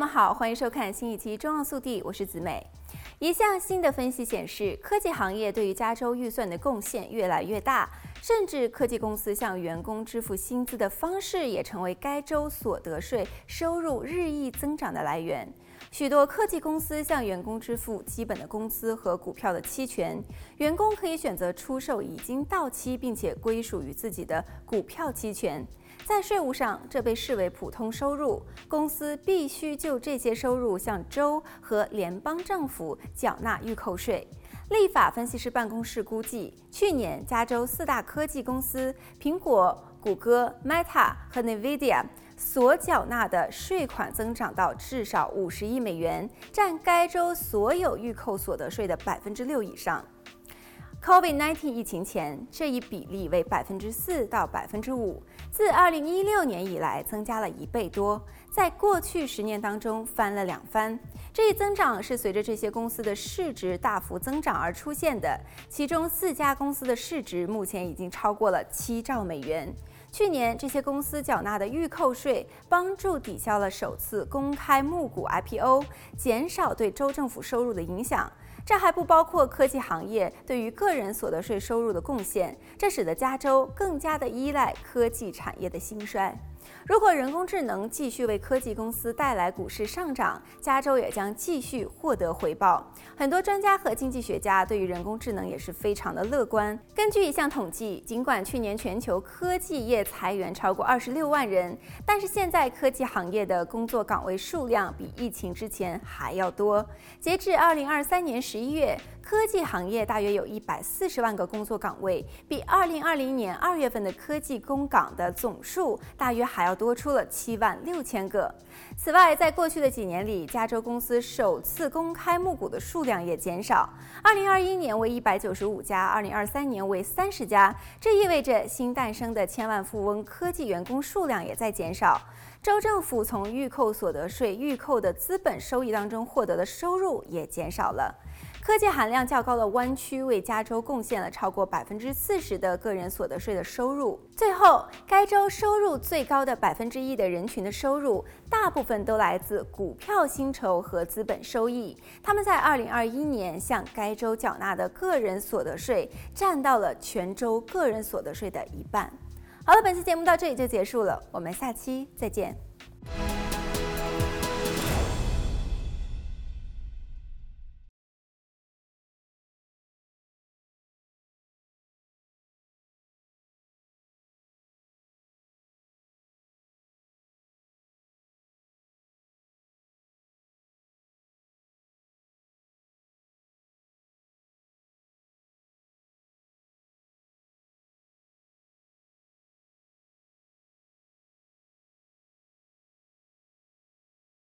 们好，欢迎收看新一期《中澳速递》，我是子美。一项新的分析显示，科技行业对于加州预算的贡献越来越大，甚至科技公司向员工支付薪资的方式也成为该州所得税收入日益增长的来源。许多科技公司向员工支付基本的工资和股票的期权，员工可以选择出售已经到期并且归属于自己的股票期权。在税务上，这被视为普通收入，公司必须就这些收入向州和联邦政府缴纳预扣税。立法分析师办公室估计，去年加州四大科技公司苹果、谷歌、Meta 和 NVIDIA 所缴纳的税款增长到至少五十亿美元，占该州所有预扣所得税的百分之六以上。COVID-19 疫情前，这一比例为百分之四到百分之五，自二零一六年以来增加了一倍多，在过去十年当中翻了两番。这一增长是随着这些公司的市值大幅增长而出现的，其中四家公司的市值目前已经超过了七兆美元。去年这些公司缴纳的预扣税，帮助抵消了首次公开募股 IPO，减少对州政府收入的影响。这还不包括科技行业对于个人所得税收入的贡献，这使得加州更加的依赖科技产业的兴衰。如果人工智能继续为科技公司带来股市上涨，加州也将继续获得回报。很多专家和经济学家对于人工智能也是非常的乐观。根据一项统计，尽管去年全球科技业裁员超过二十六万人，但是现在科技行业的工作岗位数量比疫情之前还要多。截至二零二三年十一月，科技行业大约有一百四十万个工作岗位，比二零二零年二月份的科技工岗的总数大约还要多出了七万六千个。此外，在过去的几年里，加州公司首次公开募股的数量也减少，二零二一年为一百九十五家，二零二三年为三十家。这意味着新诞生的千万富翁科技员工数量也在减少。州政府从预扣所得税预扣的资本收益当中获得的收入也减少了。科技含量较高的湾区为加州贡献了超过百分之四十的个人所得税的收入。最后，该州收入最高的百分之一的人群的收入，大部分都来自股票薪酬和资本收益。他们在二零二一年向该州缴纳的个人所得税占到了全州个人所得税的一半。好了，本期节目到这里就结束了，我们下期再见。